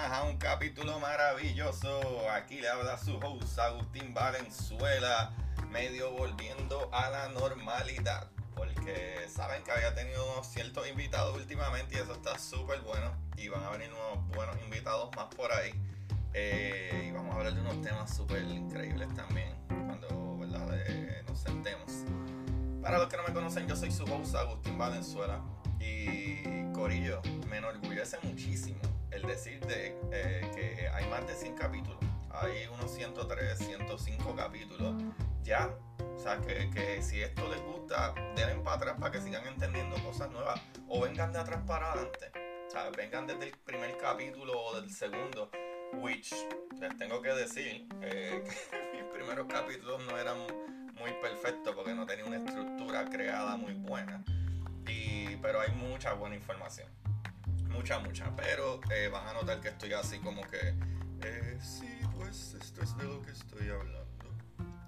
Más a un capítulo maravilloso. Aquí le habla su host Agustín Valenzuela, medio volviendo a la normalidad. Porque saben que había tenido unos ciertos invitados últimamente y eso está súper bueno. Y van a venir unos buenos invitados más por ahí. Eh, y vamos a hablar de unos temas súper increíbles también cuando ¿verdad? Eh, nos sentemos. Para los que no me conocen, yo soy su host Agustín Valenzuela. Y Corillo, me enorgullece muchísimo el decir de, eh, que hay más de 100 capítulos. Hay unos 103, 105 capítulos ya. O sea, que, que si esto les gusta, denle para atrás para que sigan entendiendo cosas nuevas. O vengan de atrás para adelante. O sea, vengan desde el primer capítulo o del segundo. Which les tengo que decir eh, que mis primeros capítulos no eran muy perfectos porque no tenía una estructura creada muy buena. Y, pero hay mucha buena información. Mucha, mucha. Pero eh, van a notar que estoy así como que... Eh, sí, pues esto es de lo que estoy hablando.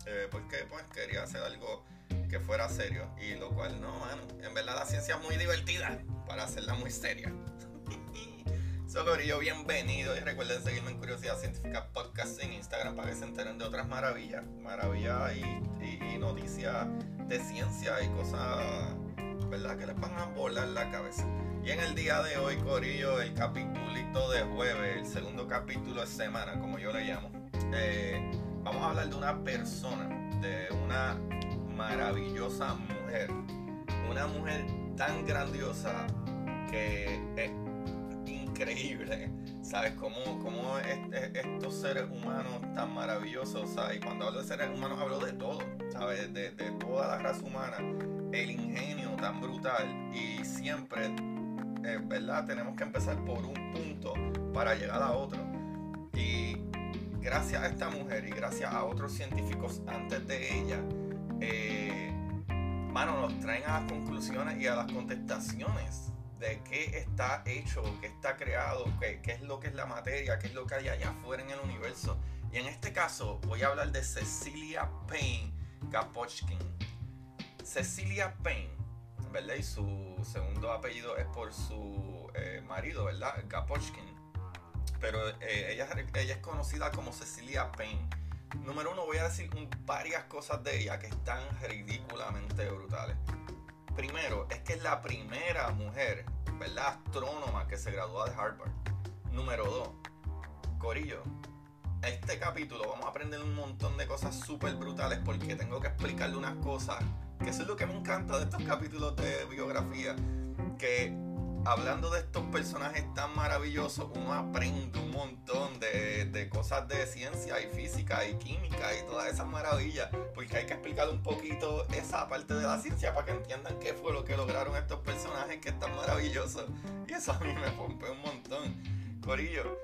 Eh, porque pues quería hacer algo que fuera serio. Y lo cual no, mano. En verdad la ciencia es muy divertida para hacerla muy seria. Solo yo bienvenido y recuerden seguirme en Curiosidad Científica Podcast en Instagram para que se enteren de otras maravillas, maravillas y, y, y noticias de ciencia y cosas ¿verdad? Que les van a volar la cabeza. Y en el día de hoy, Corillo, el capítulito de jueves, el segundo capítulo de semana, como yo le llamo, eh, vamos a hablar de una persona, de una maravillosa mujer. Una mujer tan grandiosa que es increíble. ¿Sabes? Cómo, cómo este, estos seres humanos tan maravillosos, ¿sabes? Y cuando hablo de seres humanos hablo de todo, ¿sabes? De, de toda la raza humana el ingenio tan brutal y siempre, eh, ¿verdad? Tenemos que empezar por un punto para llegar a otro. Y gracias a esta mujer y gracias a otros científicos antes de ella, eh, mano, nos traen a las conclusiones y a las contestaciones de qué está hecho, qué está creado, qué, qué es lo que es la materia, qué es lo que hay allá afuera en el universo. Y en este caso voy a hablar de Cecilia Payne Gapochkin. Cecilia Payne, ¿verdad? Y su segundo apellido es por su eh, marido, ¿verdad? Gapochkin. Pero eh, ella, es conocida como Cecilia Payne. Número uno, voy a decir varias cosas de ella que están ridículamente brutales. Primero, es que es la primera mujer, ¿verdad? Astrónoma que se graduó de Harvard. Número dos, Corillo, este capítulo vamos a aprender un montón de cosas súper brutales porque tengo que explicarle unas cosas que eso es lo que me encanta de estos capítulos de biografía que hablando de estos personajes tan maravillosos, uno aprende un montón de, de, cosas de ciencia y física y química y todas esas maravillas, porque hay que explicar un poquito esa parte de la ciencia para que entiendan qué fue lo que lograron estos personajes que están maravillosos. Y eso a mí me rompe un montón. Corillo,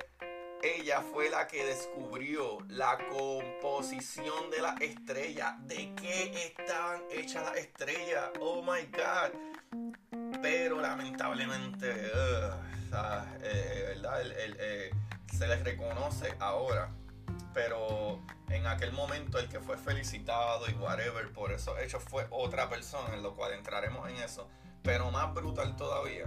ella fue la que descubrió la composición de la estrella, de qué estaban hechas las estrellas. Oh my god. Pero lamentablemente, eh, ¿verdad? Eh, se les reconoce ahora. Pero en aquel momento el que fue felicitado y whatever por esos hechos fue otra persona, en lo cual entraremos en eso. Pero más brutal todavía,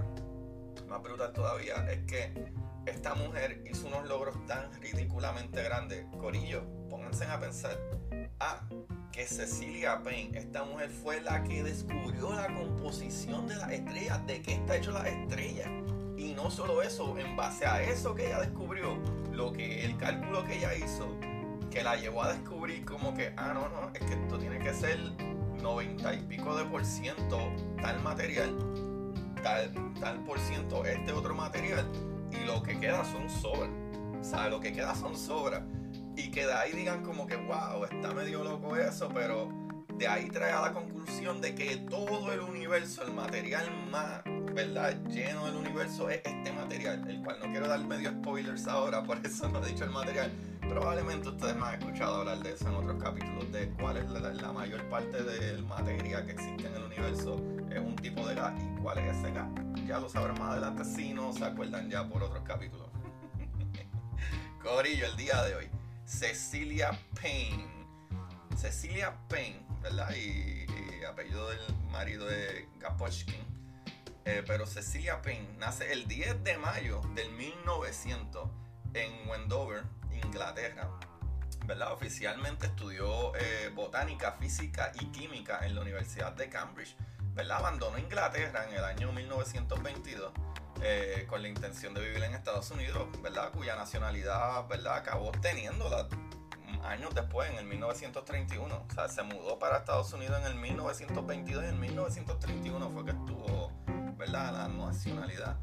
más brutal todavía es que esta mujer hizo unos logros tan ridículamente grandes. Corillo, pónganse a pensar. Ah, que Cecilia Payne, esta mujer fue la que descubrió la composición de las estrellas, de qué está hecho la estrella. Y no solo eso, en base a eso que ella descubrió, lo que el cálculo que ella hizo, que la llevó a descubrir como que, ah, no, no, es que esto tiene que ser 90 y pico de por ciento tal material, tal, tal por ciento este otro material y lo que queda son sobras. Sea, lo que queda son sobras. Y que de ahí digan como que, wow, está medio loco eso, pero de ahí trae a la conclusión de que todo el universo, el material más, ¿verdad? Lleno del universo es este material, el cual no quiero dar medio spoilers ahora, por eso no he dicho el material. Probablemente ustedes me han escuchado hablar de eso en otros capítulos, de cuál es la, mayor parte del material que existe en el universo, es un tipo de gas y cuál es ese gas. Ya lo sabrán más adelante si no se acuerdan ya por otros capítulos. Corillo, el día de hoy, Cecilia Payne. Cecilia Payne, ¿verdad? Y, apellido del marido de Gapochkin. Eh, pero Cecilia Payne nace el 10 de mayo del 1900 en Wendover, Inglaterra. ¿verdad? Oficialmente estudió eh, botánica, física y química en la Universidad de Cambridge. ¿Verdad? Abandonó Inglaterra en el año 1922 eh, con la intención de vivir en Estados Unidos, ¿verdad? Cuya nacionalidad, ¿verdad? Acabó teniéndola años después, en el 1931. O sea, se mudó para Estados Unidos en el 1922 y en 1931 fue que estuvo, ¿verdad? La nacionalidad.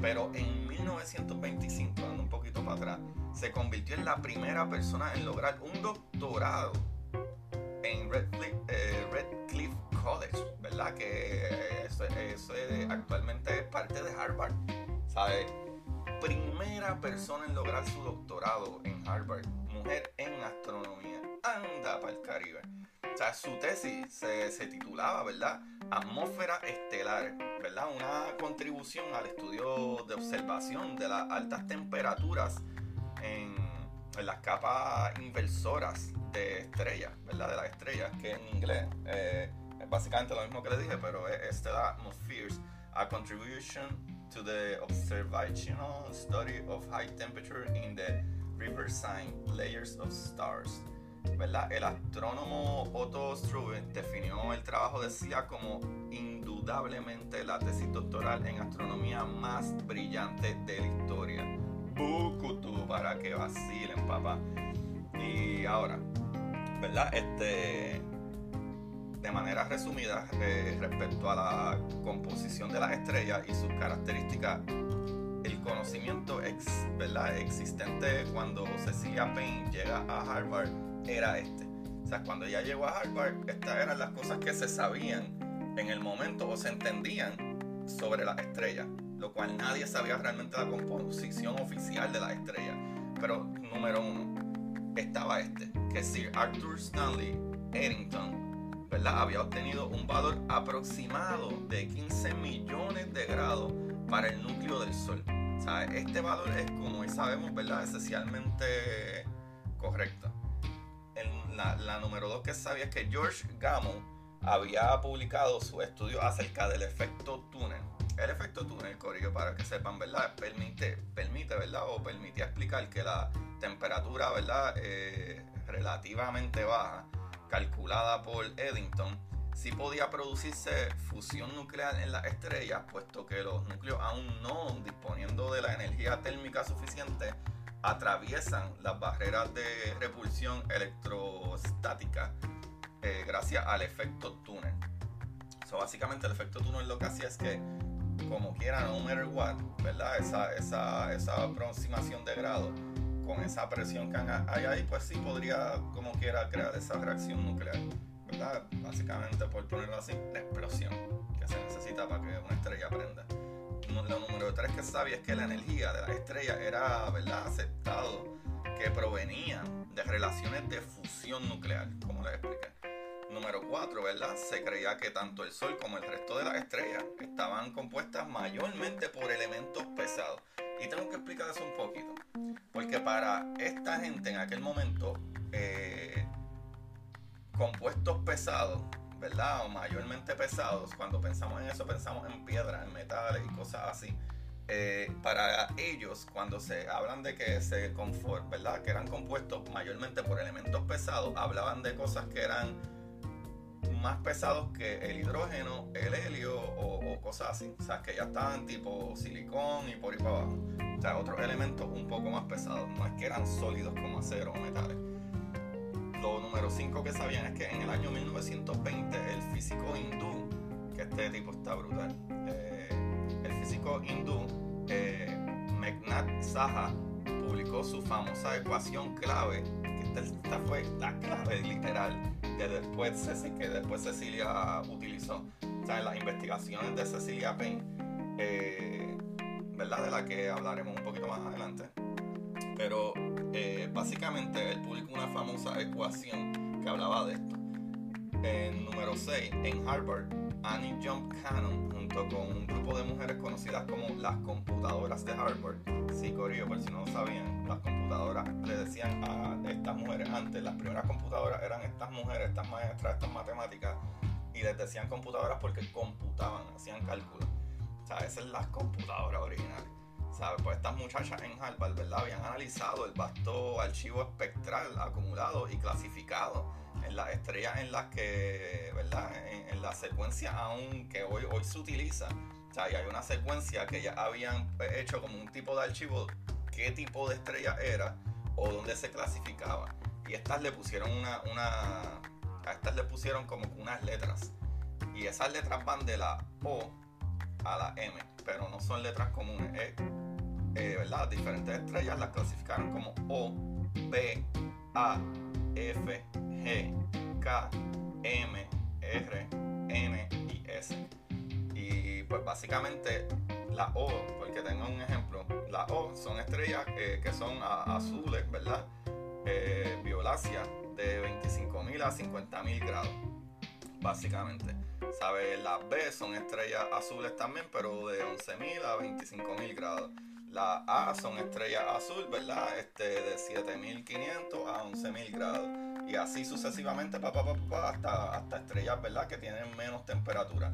Pero en 1925, dando un poquito para atrás, se convirtió en la primera persona en lograr un doctorado en eh, Redcliffe, College, ¿verdad? Que eso, actualmente es parte de Harvard, ¿sabes? Primera persona en lograr su doctorado en Harvard, mujer en astronomía. Anda para el Caribe. O sea, su tesis se, se titulaba, ¿verdad? Atmósfera estelar, ¿verdad? Una contribución al estudio de observación de las altas temperaturas en, en las capas inversoras de estrellas, ¿verdad? De las estrellas, que en inglés eh, es básicamente lo mismo que le dije, pero es Stellar Atmospheres, a contribution to the observational study of high temperature in the river sign layers of stars. ¿verdad? El astrónomo Otto Struve definió el trabajo de CIA como indudablemente la tesis doctoral en astronomía más brillante de la historia. Bukutu para que vacilen, papá. Y ahora, ¿verdad? Este, de manera resumida, eh, respecto a la composición de las estrellas y sus características, el conocimiento ex, ¿verdad? existente cuando Cecilia Payne llega a Harvard era este. O sea, cuando ella llegó a Harvard, estas eran las cosas que se sabían en el momento o se entendían sobre las estrellas, lo cual nadie sabía realmente la composición oficial de las estrellas. Pero número uno, estaba este, que Sir Arthur Stanley Eddington, Había obtenido un valor aproximado de 15 millones de grados para el núcleo del Sol. Este valor es, como sabemos, ¿verdad? Esencialmente correcto la, número dos que sabía es que George Gamow había publicado su estudio acerca del efecto túnel. El efecto túnel, Corillo, para que sepan, ¿verdad? Permite, permite ¿verdad? O permitía explicar que la temperatura, ¿verdad? Eh, relativamente baja, calculada por Eddington, sí podía producirse fusión nuclear en las estrellas, puesto que los núcleos aún no disponiendo de la energía térmica suficiente, atraviesan las barreras de repulsión electrostática eh, gracias al efecto túnel. So, básicamente el efecto túnel lo que hacía es que como quiera, no matter what, ¿verdad? Esa, esa, esa aproximación de grado con esa presión que hay ahí, pues sí podría, como quiera, crear esa reacción nuclear, ¿verdad? Básicamente, por ponerlo así, la explosión que se necesita para que una estrella prenda. Lo número tres que sabía es que la energía de la estrella era, ¿verdad?, aceptado que provenía de relaciones de fusión nuclear, como les expliqué. Número 4, ¿verdad? Se creía que tanto el Sol como el resto de las estrellas estaban compuestas mayormente por elementos pesados. Y tengo que explicar eso un poquito. Porque para esta gente en aquel momento, eh, compuestos pesados, ¿verdad? O mayormente pesados, cuando pensamos en eso pensamos en piedras, en metales y cosas así. Eh, para ellos, cuando se hablan de que se confort, ¿verdad? Que eran compuestos mayormente por elementos pesados, hablaban de cosas que eran más pesados que el hidrógeno, el helio o, cosas así. O sea, que ya estaban tipo silicón y por ahí para abajo. O sea, otros elementos un poco más pesados. No es que eran sólidos como acero o metales. Lo número 5 que sabían es que en el año 1920 el físico hindú, que este tipo está brutal, eh, el físico hindú eh, Meghnad Saha publicó su famosa ecuación clave, que esta fue la clave literal que después, que después Cecilia utilizó. O sea, las investigaciones de Cecilia Payne, eh, ¿verdad? De la que hablaremos un poquito más adelante. Pero eh, básicamente él publicó una famosa ecuación que hablaba de esto. En número 6, en Harvard, Annie Jump Cannon, junto con un grupo de mujeres conocidas como las computadoras de Harvard. Sí, Corillo, por si no lo sabían, las computadoras le decían a estas mujeres antes, las primeras computadoras eran estas mujeres, estas maestras, estas matemáticas, y les decían computadoras porque computaban, hacían cálculos. O sea, esas son las computadoras originales. ¿Sabes? Pues estas muchachas en Harvard, ¿verdad? Habían analizado el vasto archivo espectral acumulado y clasificado en las estrellas en las que, ¿verdad? En, la secuencia aún que hoy, hoy se utiliza. O sea, y hay una secuencia que ya habían hecho como un tipo de archivo, qué tipo de estrella era o dónde se clasificaba. Y estas le pusieron una, una a estas le pusieron como unas letras. Y esas letras van de la O a la M, pero no son letras comunes. Eh, eh, ¿verdad? Diferentes estrellas las clasificaron como O, B, A, F, G, K, M, R, N y S. Y pues básicamente la O, porque tengo un ejemplo, la O son estrellas eh, que son azules, ¿verdad? Eh, violácea de 25.000 a 50.000 grados, básicamente. ¿Sabes? Las B son estrellas azules también, pero de 11.000 a 25.000 grados. Las A son estrellas azul, ¿verdad? Este, de 7.500 a 11.000 grados y así sucesivamente pa, hasta, hasta estrellas, ¿verdad? Que tienen menos temperatura.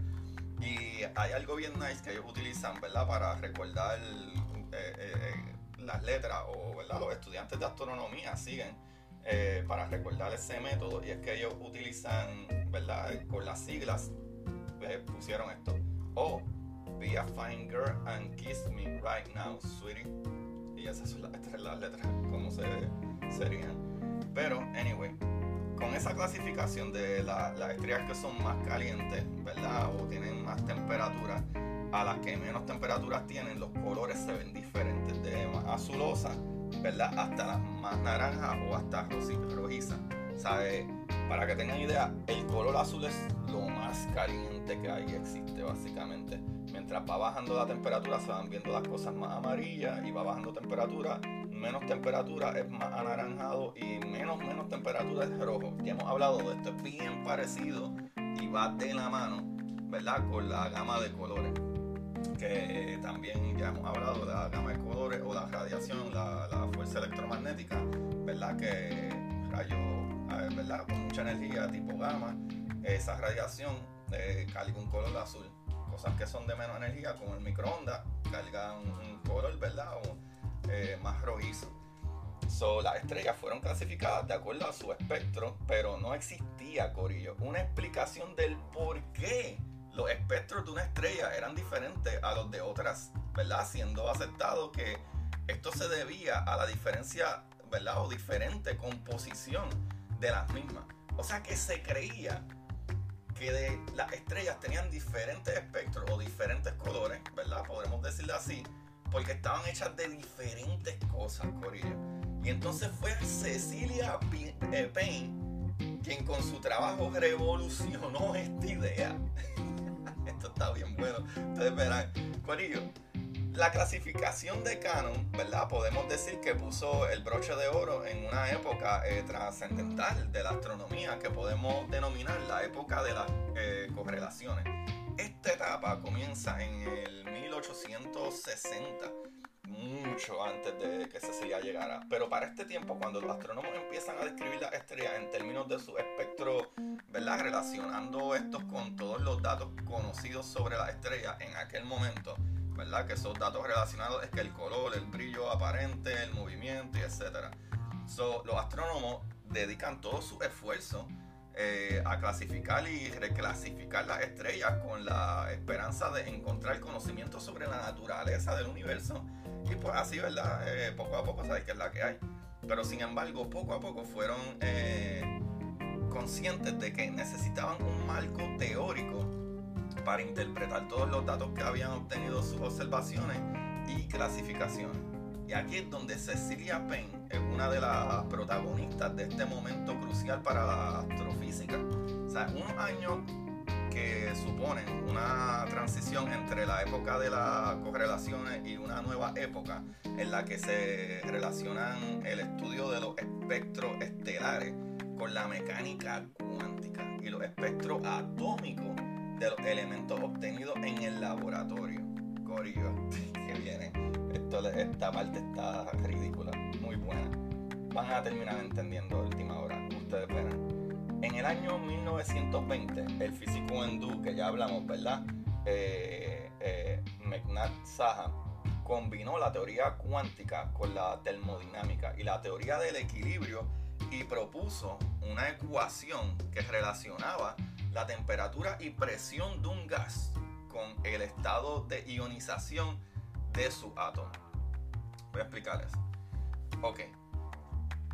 Y hay algo bien nice que ellos utilizan, ¿verdad? Para recordar eh, eh, las letras o, ¿verdad? Los estudiantes de astronomía siguen eh, para recordar ese método y es que ellos utilizan, ¿verdad? Con las siglas pusieron esto. O, be a fine girl and kiss me right now, sweetie. Y esas son las, las letras, como se serían. Pero, anyway, con esa clasificación de las estrellas que son más calientes, ¿verdad? O tienen más temperatura, a las que menos temperaturas tienen, los colores se ven diferentes, de más azulosa, ¿verdad? Hasta las más naranjas o hasta rojiza. ¿Sabe? Para que tengan idea, el color azul es lo más caliente que hay existe, básicamente. Mientras va bajando la temperatura, se van viendo las cosas más amarillas y va bajando temperatura menos temperatura es más anaranjado y menos, menos temperatura es rojo. Ya hemos hablado de esto, es bien parecido y va de la mano, ¿verdad? Con la gama de colores. Que también ya hemos hablado de la gama de colores o la radiación, la, fuerza electromagnética, ¿verdad? Que rayos, ¿verdad? Con mucha energía tipo gamma, esa radiación eh, carga un color azul. Cosas que son de menos energía, como el microondas, cargan un color, ¿verdad? Eh, más rojizo. So, las estrellas fueron clasificadas de acuerdo a su espectro, pero no existía, Corillo, una explicación del por qué los espectros de una estrella eran diferentes a los de otras, ¿verdad? Siendo aceptado que esto se debía a la diferencia, ¿verdad? O diferente composición de las mismas. O sea que se creía que las estrellas tenían diferentes espectros o diferentes colores, ¿verdad? Podremos decirlo así, porque estaban hechas de diferentes cosas, Corillo. Y entonces fue Cecilia eh, Payne quien con su trabajo revolucionó esta idea. Esto está bien bueno. Ustedes verán, Corillo la clasificación de canon, ¿verdad? Podemos decir que puso el broche de oro en una época eh, trascendental de la astronomía que podemos denominar la época de las eh, correlaciones. Esta etapa comienza en el 1860, mucho antes de que Cecilia llegara. Pero para este tiempo, cuando los astrónomos empiezan a describir las estrellas en términos de su espectro, ¿verdad? Relacionando estos con todos los datos conocidos sobre las estrellas en aquel momento, ¿verdad? Que esos datos relacionados es que el color, el brillo aparente, el movimiento y etcétera. los astrónomos dedican todo su esfuerzo eh, a clasificar y reclasificar las estrellas con la esperanza de encontrar conocimiento sobre la naturaleza del universo. Y pues así, ¿verdad? Eh, poco a poco sabes que es la que hay. Pero sin embargo, poco a poco fueron eh, conscientes de que necesitaban un marco teórico para interpretar todos los datos que habían obtenido sus observaciones y clasificaciones. Y aquí es donde Cecilia Payne es una de las protagonistas de este momento crucial para la astrofísica. O sea, unos años que suponen una transición entre la época de las correlaciones y una nueva época en la que se relacionan el estudio de los espectros estelares con la mecánica cuántica y los espectros atómicos de los elementos obtenidos en el laboratorio. Corillo, que viene. Esto, esta parte está ridícula, buena. A terminar entendiendo a última hora, ustedes verán. En el año 1920, el físico hindú, que ya hablamos, ¿verdad? Eh, eh, Saha combinó la teoría cuántica con la termodinámica y la teoría del equilibrio y propuso una ecuación que relacionaba la temperatura y presión de un gas con el estado de ionización de su átomo. Voy a explicarles. Ok.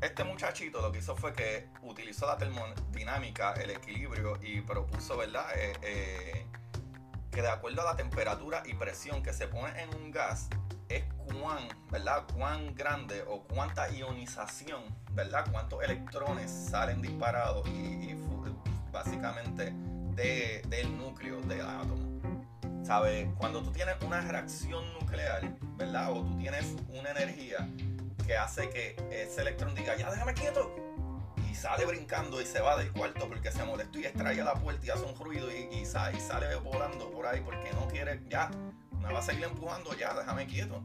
Este muchachito lo que hizo fue que utilizó la termodinámica, el equilibrio y propuso, ¿verdad? Eh, eh, que de acuerdo a la temperatura y presión que se pone en un gas, es cuán, ¿verdad? Cuán grande o cuánta ionización, ¿verdad? Cuántos electrones salen disparados y, y básicamente del núcleo del átomo. ¿Sabes? Cuando tú tienes una reacción nuclear, ¿verdad? O tú tienes una energía que hace que ese electrón diga, ya déjame quieto. Y sale brincando y se va del cuarto porque se molestó y extrae la puerta y hace un ruido y, sale, volando por ahí porque no quiere, ya, me va a seguir empujando, ya, déjame quieto.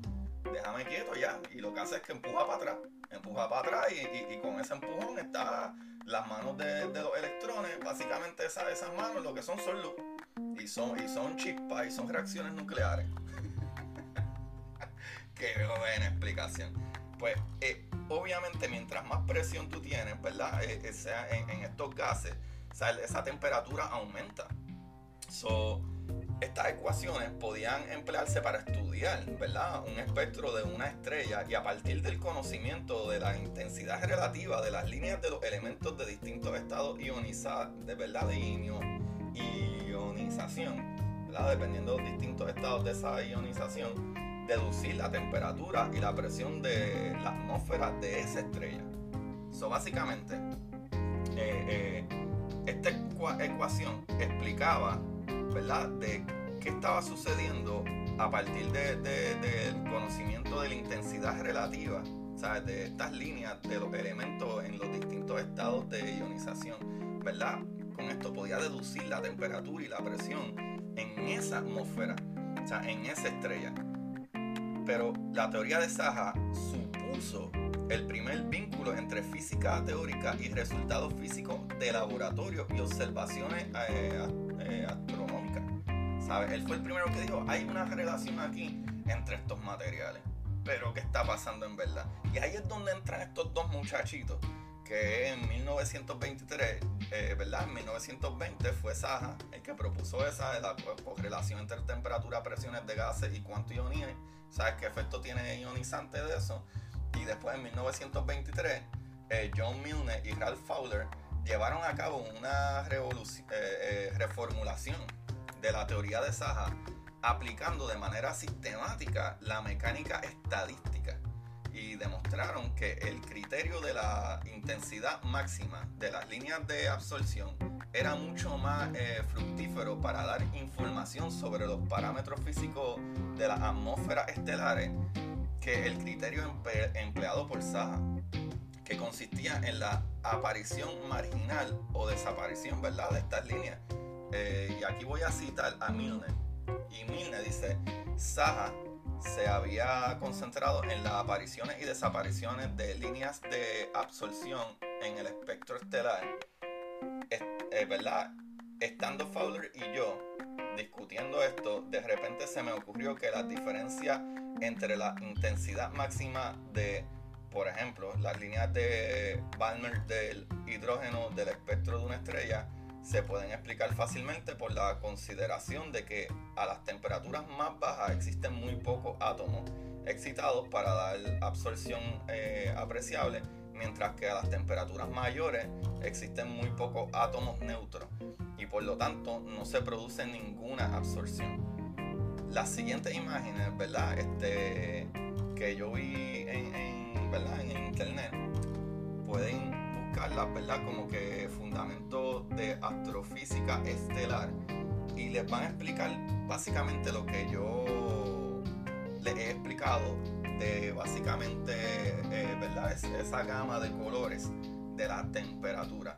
Déjame quieto ya. Y lo que hace es que empuja para atrás. Empuja para atrás y, y con ese empujón está las manos de, los electrones, básicamente esas, esas manos lo que son son luz. Y son, y son chispas y son reacciones nucleares. Qué buena explicación. Pues eh, obviamente mientras más presión tú tienes, ¿verdad? Eh, eh, en, estos gases, esa temperatura aumenta. So, estas ecuaciones podían emplearse para estudiar, ¿verdad? Un espectro de una estrella y a partir del conocimiento de la intensidad relativa de las líneas de los elementos de distintos estados ionizados, de verdad, de ionización, ¿verdad? Dependiendo de los distintos estados de esa ionización, deducir la temperatura y la presión de la atmósfera de esa estrella. So, básicamente, eh, eh, esta ecuación explicaba ¿verdad? De qué estaba sucediendo a partir del de, conocimiento de la intensidad relativa, ¿sabes? De estas líneas de los elementos en los distintos estados de ionización, ¿verdad? Con esto podía deducir la temperatura y la presión en esa atmósfera, o en esa estrella. Pero la teoría de Saja supuso el primer vínculo entre física teórica y resultados físicos de laboratorio y observaciones eh, eh, astronómicas. ¿Sabes? Él fue el primero que dijo, hay una relación aquí entre estos materiales. Pero ¿qué está pasando en verdad? Y ahí es donde entran estos dos muchachitos, que en 1923, eh, ¿verdad? En 1920 fue Saja el que propuso esa de la correlación entre temperatura, presiones de gases y cuánto ionizan. ¿Sabes qué efecto tiene ionizante de eso? Y después en 1923, eh, John Milne y Ralph Fowler llevaron a cabo una reformulación de la teoría de Saja aplicando de manera sistemática la mecánica estadística y demostraron que el criterio de la intensidad máxima de las líneas de absorción era mucho más eh, fructífero para dar información sobre los parámetros físicos de las atmósferas estelares que el criterio empleado por Saha, que consistía en la aparición marginal o desaparición ¿verdad? de estas líneas. Eh, y aquí voy a citar a Milner y Milne dice, Saha se había concentrado en las apariciones y desapariciones de líneas de absorción en el espectro estelar. Es, eh, ¿Verdad? Estando Fowler y yo discutiendo esto, de repente se me ocurrió que la diferencia entre la intensidad máxima de, por ejemplo, las líneas de Balmer del hidrógeno del espectro de una estrella se pueden explicar fácilmente por la consideración de que a las temperaturas más bajas existen muy pocos átomos excitados para dar absorción eh, apreciable, mientras que a las temperaturas mayores existen muy pocos átomos neutros y por lo tanto no se produce ninguna absorción. Las siguientes imágenes, ¿verdad? Este, que yo vi en, en internet pueden ¿verdad? Como que fundamentos de astrofísica estelar y les van a explicar básicamente lo que yo les he explicado de básicamente, eh, ¿verdad? esa gama de colores de la temperatura.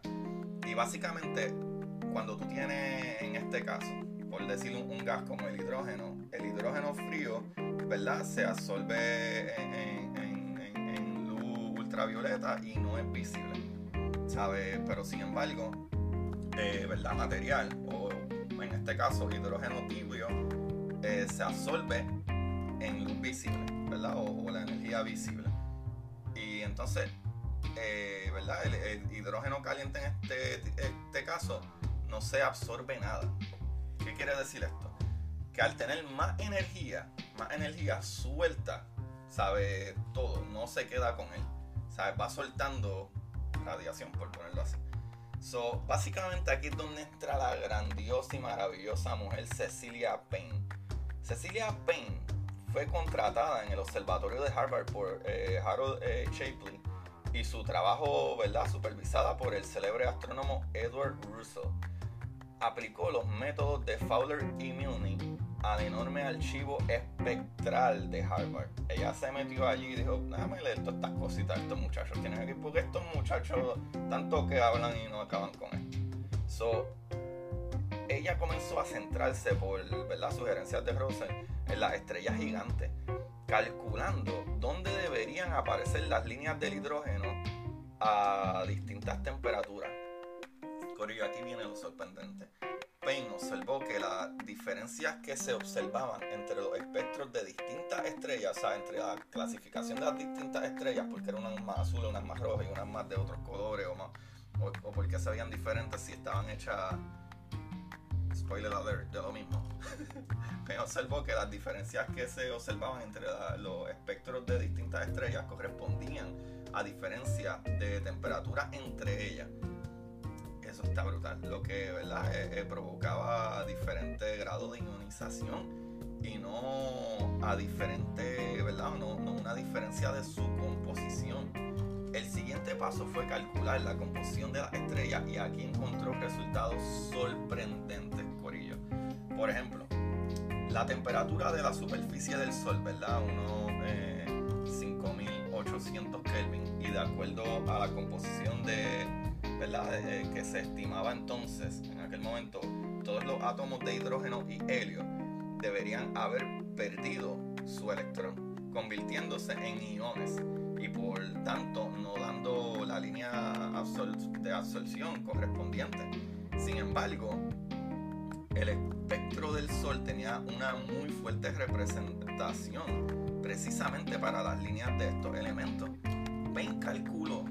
Y básicamente, cuando tú tienes, en este caso, por decir un, gas como el hidrógeno, el hidrógeno frío, ¿verdad? Se absorbe en luz ultravioleta y no es visible. ¿Sabe? Pero sin embargo, eh, ¿verdad? Material, o en este caso hidrógeno tibio, eh, se absorbe en luz visible, ¿verdad? O, la energía visible. Y entonces, eh, ¿verdad? El, hidrógeno caliente en este, este caso no se absorbe nada. ¿Qué quiere decir esto? Que al tener más energía, más energía suelta, sabe todo, no se queda con él. ¿sabe? Va soltando radiación, por ponerlo así. So, básicamente aquí es donde entra la grandiosa y maravillosa mujer Cecilia Payne. Cecilia Payne fue contratada en el observatorio de Harvard por eh, Harold eh, Shapley y su trabajo, ¿verdad?, supervisada por el célebre astrónomo Edward Russell. Aplicó los métodos de Fowler y Milne al enorme archivo espectral de Harvard. Ella se metió allí y dijo, déjame leer todas estas cositas estos muchachos tienen aquí, porque estos muchachos tanto que hablan y no acaban con esto. So, ella comenzó a centrarse por las sugerencias de Russell en las estrellas gigantes, calculando dónde deberían aparecer las líneas del hidrógeno a distintas temperaturas. Corillo, aquí viene lo sorprendente. Payne observó que las diferencias que se observaban entre los espectros de distintas estrellas, o sea, entre la clasificación de las distintas estrellas, porque eran unas más azules, unas más rojas y unas más de otros colores, o, más, o, porque se veían diferentes si estaban hechas, spoiler alert, de lo mismo. Payne observó que las diferencias que se observaban entre los espectros de distintas estrellas correspondían a diferencias de temperatura entre ellas está brutal. Lo que ¿verdad? Eh, eh, provocaba diferentes grados de ionización y no a diferente, ¿verdad? No, no una diferencia de su composición. El siguiente paso fue calcular la composición de las estrellas y aquí encontró resultados sorprendentes, Corillo. Por ejemplo, la temperatura de la superficie del Sol, ¿verdad? Unos eh, 5800 Kelvin y de acuerdo a la composición de eh, que se estimaba entonces, en aquel momento, todos los átomos de hidrógeno y helio deberían haber perdido su electrón, convirtiéndose en iones y por tanto no dando la línea de absorción correspondiente. Sin embargo, el espectro del Sol tenía una muy fuerte representación precisamente para las líneas de estos elementos. Ven calculo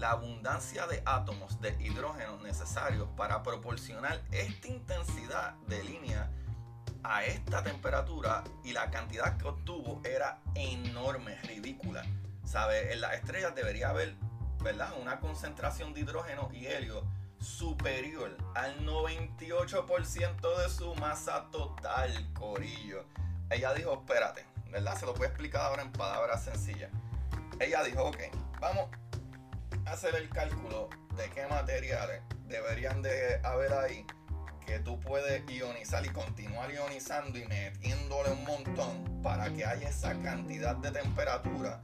la abundancia de átomos de hidrógeno necesarios para proporcionar esta intensidad de línea a esta temperatura y la cantidad que obtuvo era enorme, ridícula. ¿Sabe? En las estrellas debería haber ¿verdad? Una concentración de hidrógeno y helio superior al 98% de su masa total, Corillo. Ella dijo, espérate, ¿verdad? Se lo voy a explicar ahora en palabras sencillas. Ella dijo, ok, vamos hacer el cálculo de qué materiales deberían de haber ahí que tú puedes ionizar y continuar ionizando y metiéndole un montón para que haya esa cantidad de temperatura,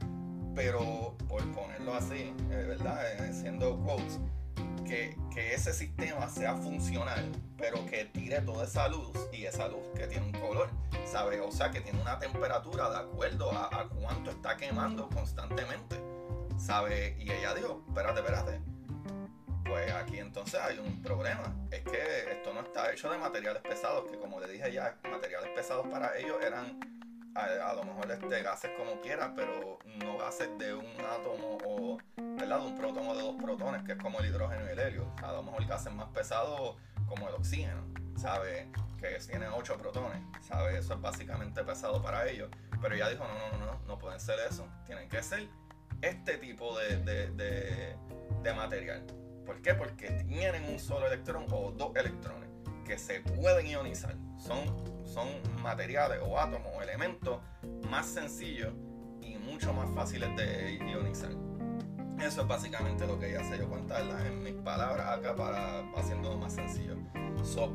pero por ponerlo así, eh, ¿verdad? Eh, siendo quotes, que, que, ese sistema sea funcional, pero que tire toda esa luz y esa luz que tiene un color, ¿sabes? O sea, que tiene una temperatura de acuerdo a, a cuánto está quemando constantemente, ¿sabes? Y ella dijo, espérate, espérate pues aquí entonces hay un problema. Es que esto no está hecho de materiales pesados, que como le dije ya, materiales pesados para ellos eran a, lo mejor este, gases como quiera, pero no gases de un átomo o ¿verdad? de un protón o de dos protones, que es como el hidrógeno y el helio. A lo mejor gases más pesados como el oxígeno, ¿sabe? Que tiene ocho protones, ¿sabe? Eso es básicamente pesado para ellos. Pero ella dijo, no, no, no, no, no pueden ser eso. Tienen que ser este tipo de, de, de material. ¿Por qué? Porque tienen un solo electrón o dos electrones que se pueden ionizar. Son, son materiales o átomos o elementos más sencillos y mucho más fáciles de ionizar. Eso es básicamente lo que ella hace. Yo contarlas en mis palabras acá para haciéndolo más sencillo. So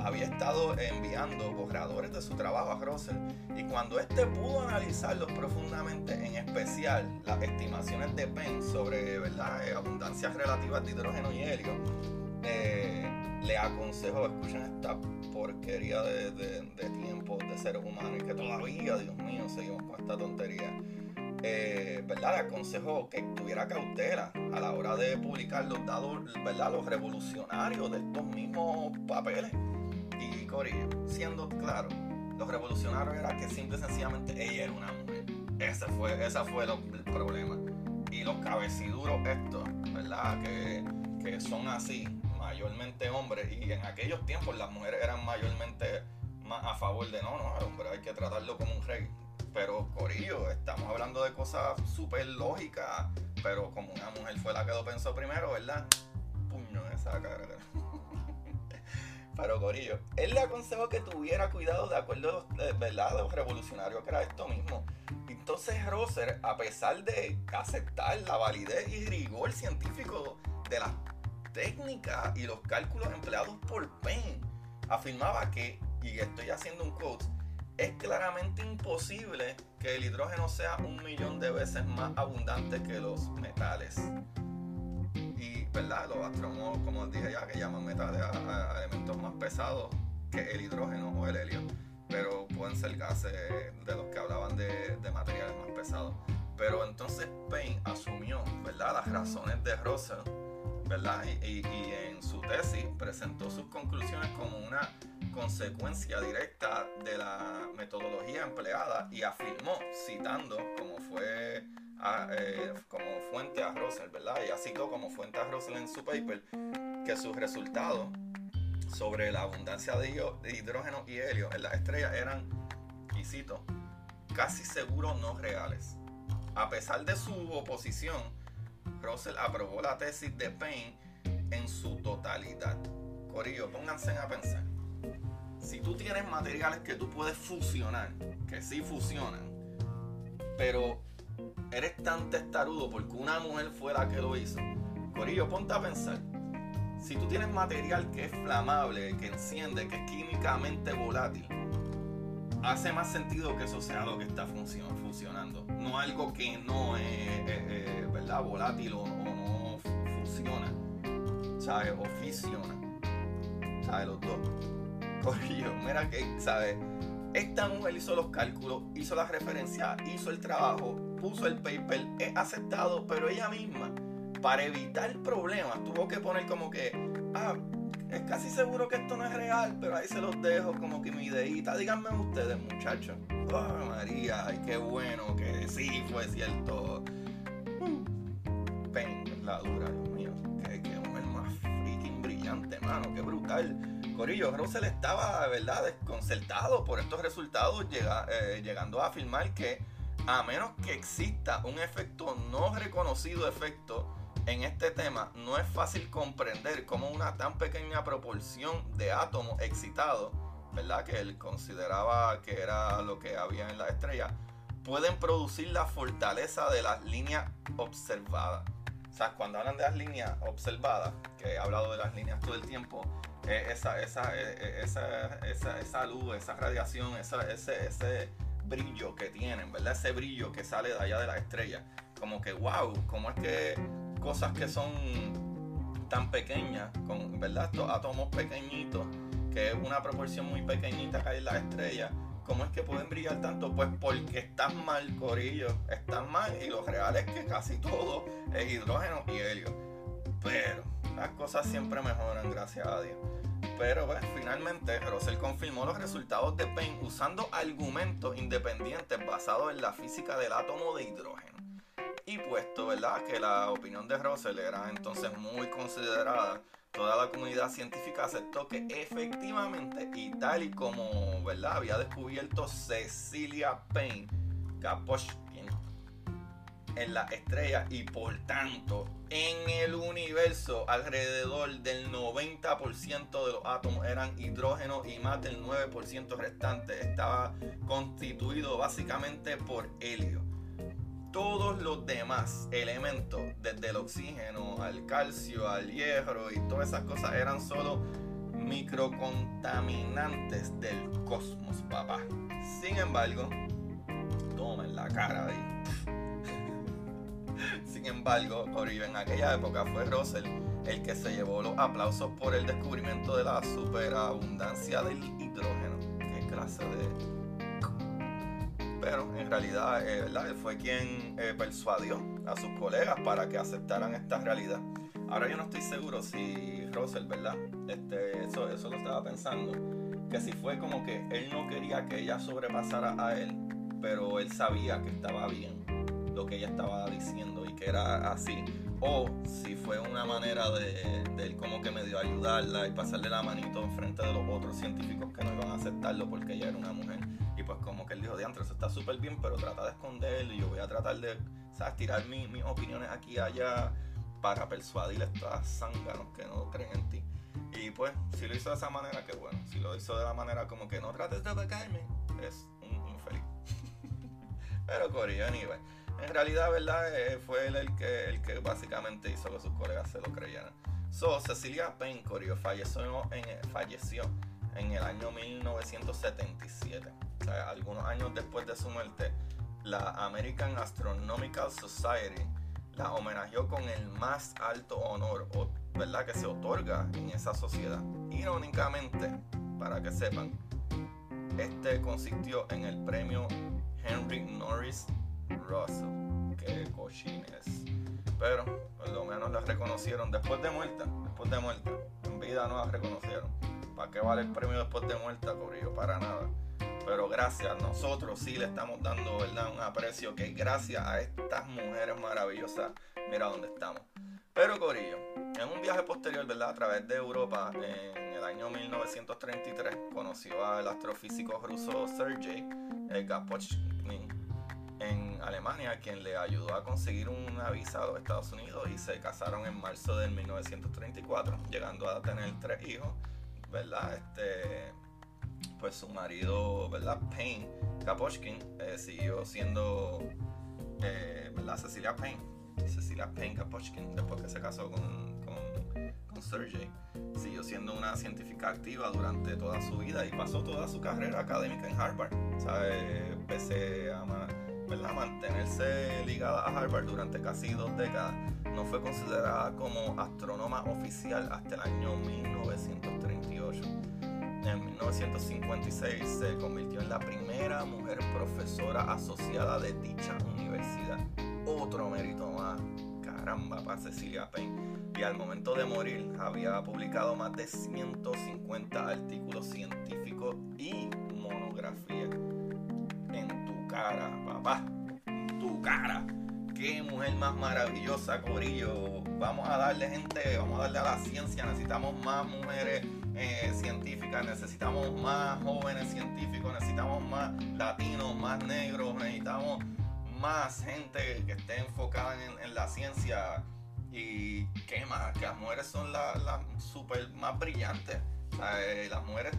había estado enviando borradores de su trabajo a Russell y cuando este pudo analizarlos profundamente, en especial las estimaciones de Payne sobre ¿verdad? Eh, abundancias relativas de hidrógeno y helio, eh, le aconsejó, escuchen esta porquería de, de, de tiempos de seres humanos y que todavía, Dios mío, seguimos con esta tontería eh, ¿verdad? Aconsejó que tuviera cautela a la hora de publicar los dados, ¿verdad? Los revolucionarios de estos mismos papeles. Y Corillo, siendo claro, los revolucionarios era que simple y sencillamente ella era una mujer. Ese fue, ese fue el problema. Y los cabeciduros estos, ¿verdad? Que, que son así, mayormente hombres. Y en aquellos tiempos las mujeres eran mayormente más a favor de no, no, hombre hay que tratarlo como un rey pero, Corillo, estamos hablando de cosas súper lógicas. Pero como una mujer fue la que lo pensó primero, ¿verdad? Puño en esa cara. Pero Corillo, él le aconsejó que tuviera cuidado de acuerdo a los, ¿verdad? los revolucionarios que era esto mismo. Entonces Rosser, a pesar de aceptar la validez y rigor científico de las técnicas y los cálculos empleados por Payne, afirmaba que, y estoy haciendo un quote, es claramente imposible que el hidrógeno sea un millón de veces más abundante que los metales. Y, ¿verdad? Los astrónomos, como dije ya, que llaman metales a, elementos más pesados que el hidrógeno o el helio. Pero pueden ser gases de los que hablaban de, materiales más pesados. Pero entonces Payne asumió, ¿verdad? Las razones de Russell, ¿verdad? y en su tesis presentó sus conclusiones como una consecuencia directa de la metodología empleada y afirmó, citando como fue eh, como fuente a Russell, ¿verdad? Y citó como fuente a Russell en su paper que sus resultados sobre la abundancia de, hidrógeno y helio en las estrellas eran, y cito, casi seguros no reales. A pesar de su oposición, Russell aprobó la tesis de Payne en su totalidad. Corillo, pónganse a pensar si tú tienes materiales que tú puedes fusionar, que sí funcionan, pero eres tan testarudo porque una mujer fue la que lo hizo, Corillo, ponte a pensar. Si tú tienes material que es flamable, que enciende, que es químicamente volátil, hace más sentido que eso sea lo que está funcionando. No algo que no es, ¿verdad? volátil o, no funciona. ¿Sabes? O fisiona. ¿Sabes? Los dos mira que, ¿sabes? Esta mujer hizo los cálculos, hizo la referencia, hizo el trabajo, puso el paper, es aceptado, pero ella misma, para evitar problemas, tuvo que poner como que, ah, es casi seguro que esto no es real, pero ahí se los dejo como que mi ideita. Díganme ustedes, muchachos. Oh, María, ay, qué bueno que sí fue cierto. Ven, la dura, Dios mío. Qué, qué mujer más freaking brillante, mano. Qué brutal. Corillo, Russell estaba, ¿verdad?, desconcertado por estos resultados, eh, llegando a afirmar que a menos que exista un efecto no reconocido efecto En este tema no es fácil comprender cómo una tan pequeña proporción de átomos excitados, ¿verdad? Que él consideraba que era lo que había en la estrella, pueden producir la fortaleza de las líneas observadas. O sea, cuando hablan de las líneas observadas, que he hablado de las líneas todo el tiempo, esa, esa, esa, esa, esa luz, esa radiación, ese, ese brillo que tienen, ¿verdad? Ese brillo que sale de allá de la estrella. Como que, wow, como es que cosas que son tan pequeñas, con, ¿verdad? Estos átomos pequeñitos, que es una proporción muy pequeñita que hay en la estrella, ¿cómo es que pueden brillar tanto? Pues porque están mal, Corillo, están mal y lo real es que casi todo es hidrógeno y helio. Pero las cosas siempre mejoran, gracias a Dios. Pero pues, finalmente Russell confirmó los resultados de Payne usando argumentos independientes basados en la física del átomo de hidrógeno. Y puesto, ¿verdad?, que la opinión de Russell era entonces muy considerada, toda la comunidad científica aceptó que efectivamente, y tal y como, ¿verdad?, había descubierto Cecilia Payne, Kaposhkin, en la estrella y por tanto en el universo alrededor del 90% de los átomos eran hidrógeno y más del 9% restante estaba constituido básicamente por helio. Todos los demás elementos, desde el oxígeno al calcio, al hierro y todas esas cosas eran solo microcontaminantes del cosmos, papá. Sin embargo, tomen la cara ahí sin embargo, en aquella época fue Russell el que se llevó los aplausos por el descubrimiento de la superabundancia del hidrógeno. Qué clase de... Pero en realidad eh, él fue quien eh, persuadió a sus colegas para que aceptaran esta realidad. Ahora yo no estoy seguro si Russell, ¿verdad? Este, eso, eso lo estaba pensando. Que si fue como que él no quería que ella sobrepasara a él, pero él sabía que estaba bien lo que ella estaba diciendo y que era así. O si fue una manera de, él como que medio ayudarla y pasarle la manito enfrente de los otros científicos que no iban a aceptarlo porque ella era una mujer. Y pues como que él dijo, diantre, eso está súper bien, pero trata de esconderlo y yo voy a tratar de, ¿sabes? Tirar mis opiniones aquí y allá para persuadir a estos zánganos que no creen en ti. Y pues, si lo hizo de esa manera, que bueno. Si lo hizo de la manera como que no trates de pecarme, es un infeliz. Pero Corea, anyway. En realidad, ¿verdad? Eh, fue él el que, el que básicamente hizo que sus colegas se lo creyeran. So, Cecilia Pencorio falleció en, falleció en el año 1977. O sea, algunos años después de su muerte, la American Astronomical Society la homenajeó con el más alto honor, ¿verdad? Que se otorga en esa sociedad. Irónicamente, para que sepan, este consistió en el premio Henry Norris Russell, que cochines. Pero por lo menos la reconocieron después de muerta, después de muerta. En vida no la reconocieron. ¿Para qué vale el premio después de muerta, Corillo? Para nada. Pero gracias, nosotros sí le estamos dando ¿verdad? un aprecio que gracias a estas mujeres maravillosas, mira dónde estamos. Pero Corillo, en un viaje posterior, ¿verdad? A través de Europa, en el año 1933, conoció al astrofísico ruso Sergei Gapochkin en Alemania, quien le ayudó a conseguir una visa a los Estados Unidos y se casaron en marzo de 1934, llegando a tener tres hijos, ¿verdad? Este, pues su marido, ¿verdad? Payne Kaposhkin eh, siguió siendo, eh, ¿verdad? Cecilia Payne, Cecilia Payne Kaposhkin, después que se casó con, con, con Sergey, siguió siendo una científica activa durante toda su vida y pasó toda su carrera académica en Harvard, ¿sabe? Pese a mantenerse ligada a Harvard durante casi dos décadas, no fue considerada como astrónoma oficial hasta el año 1938. En 1956 se convirtió en la primera mujer profesora asociada de dicha universidad. Otro mérito más, caramba, para Cecilia Payne. Y al momento de morir había publicado más de 150 artículos científicos y monografías cara, papá. Tu cara. Qué mujer más maravillosa, Corillo. Vamos a darle gente, vamos a darle a la ciencia. Necesitamos más mujeres eh, científicas, necesitamos más jóvenes científicos, necesitamos más latinos, más negros, necesitamos más gente que esté enfocada en, la ciencia Y qué más, que las mujeres son las super más brillantes. Eh, las mujeres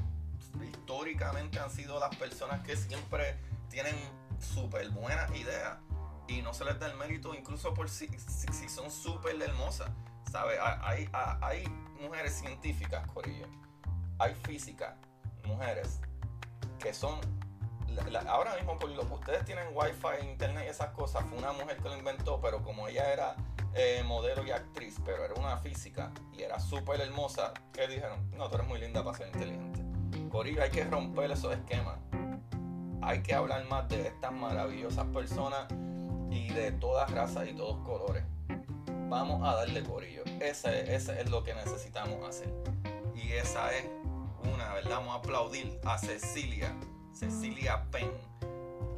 históricamente han sido las personas que siempre tienen súper buenas ideas y no se les da el mérito incluso por si, si, son súper hermosas. ¿Sabes? Hay, hay, mujeres científicas, Corillo. Hay físicas, mujeres, que son... ahora mismo, por lo que ustedes tienen wifi, internet y esas cosas, fue una mujer que lo inventó, pero como ella era eh, modelo y actriz, pero era una física y era súper hermosa, que dijeron, no, tú eres muy linda para ser inteligente. Corillo, hay que romper esos esquemas. Hay que hablar más de estas maravillosas personas y de todas razas y todos colores. Vamos a darle corillo. Ese, es lo que necesitamos hacer. Y esa es una, ¿verdad? Vamos a aplaudir a Cecilia, Cecilia Penn.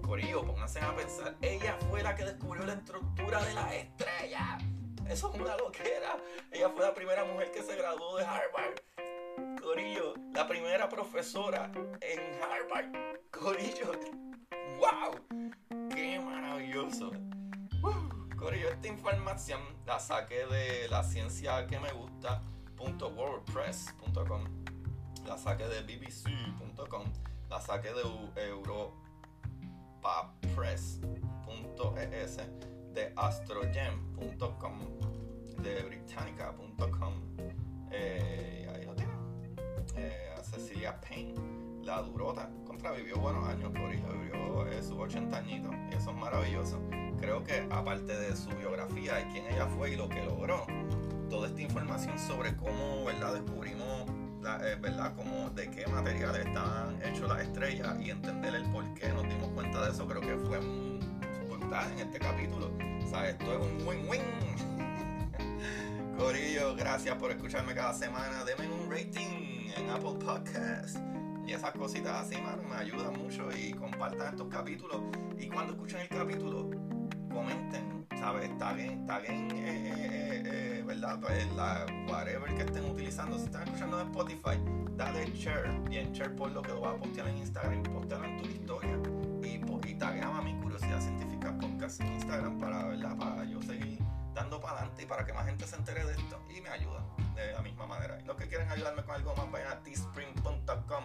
Corillo, pónganse a pensar. Ella fue la que descubrió la estructura de la estrella. Eso es una loquera. Ella fue la primera mujer que se graduó de Harvard. Corillo, la primera profesora en Harvard. Corillo, wow, qué maravilloso. Corillo, esta información la saqué de la ciencia que me gusta.wordpress.com, la saqué de bbc.com, la saqué de europapress.es, de astrogem.com, de britannica.com. Eh, Cecilia Payne la durota contravivió buenos años, Corillo vivió eh, sus 80 añitos y eso es maravilloso. Creo que aparte de su biografía y quién ella fue y lo que logró, toda esta información sobre cómo ¿verdad? descubrimos eh, ¿verdad? Como de qué materiales estaban hechos las estrellas y entender el por qué nos dimos cuenta de eso, creo que fue muy brutal en este capítulo. O esto es un win-win. Corillo, gracias por escucharme cada semana. Denme un rating en Apple Podcasts y esas cositas así, mano, me ayudan mucho y compartan estos capítulos. Y cuando escuchen el capítulo, comenten, ¿sabes? Bien, está bien, eh, eh, eh, ¿verdad? Pues la, whatever que estén utilizando. Si están escuchando en Spotify, dale share. Y en share por lo que lo vas a postear en Instagram, postearlo en tu historia. Y, tagueame a mi curiosidad científica podcast en Instagram para, ¿verdad? Para yo seguir dando para adelante y para que más gente se entere de esto. Y me ayuda de la misma manera. Y los que quieren ayudarme con algo más, vayan a teespring.com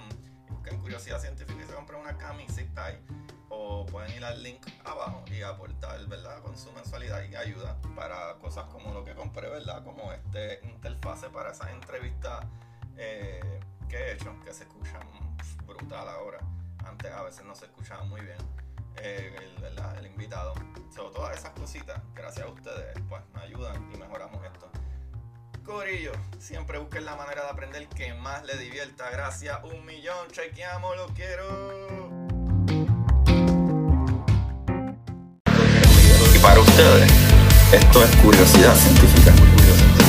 busquen curiosidad científica y se compren una camiseta ahí. O pueden ir al link abajo y aportar, ¿verdad? Con su mensualidad y ayuda para cosas como lo que compré, ¿verdad? Como este interfase para esas entrevistas eh, que he hecho, que se escuchan brutal ahora. Antes a veces no se escuchaban muy bien. Eh, el, el, invitado. Sobre todas esas cositas, gracias a ustedes, pues me ayudan y mejoramos esto. Corillo, siempre busquen la manera de aprender que más le divierta. Gracias, un millón, chequeamos, lo quiero. Y para ustedes, esto es curiosidad científica. Curiosidad científica.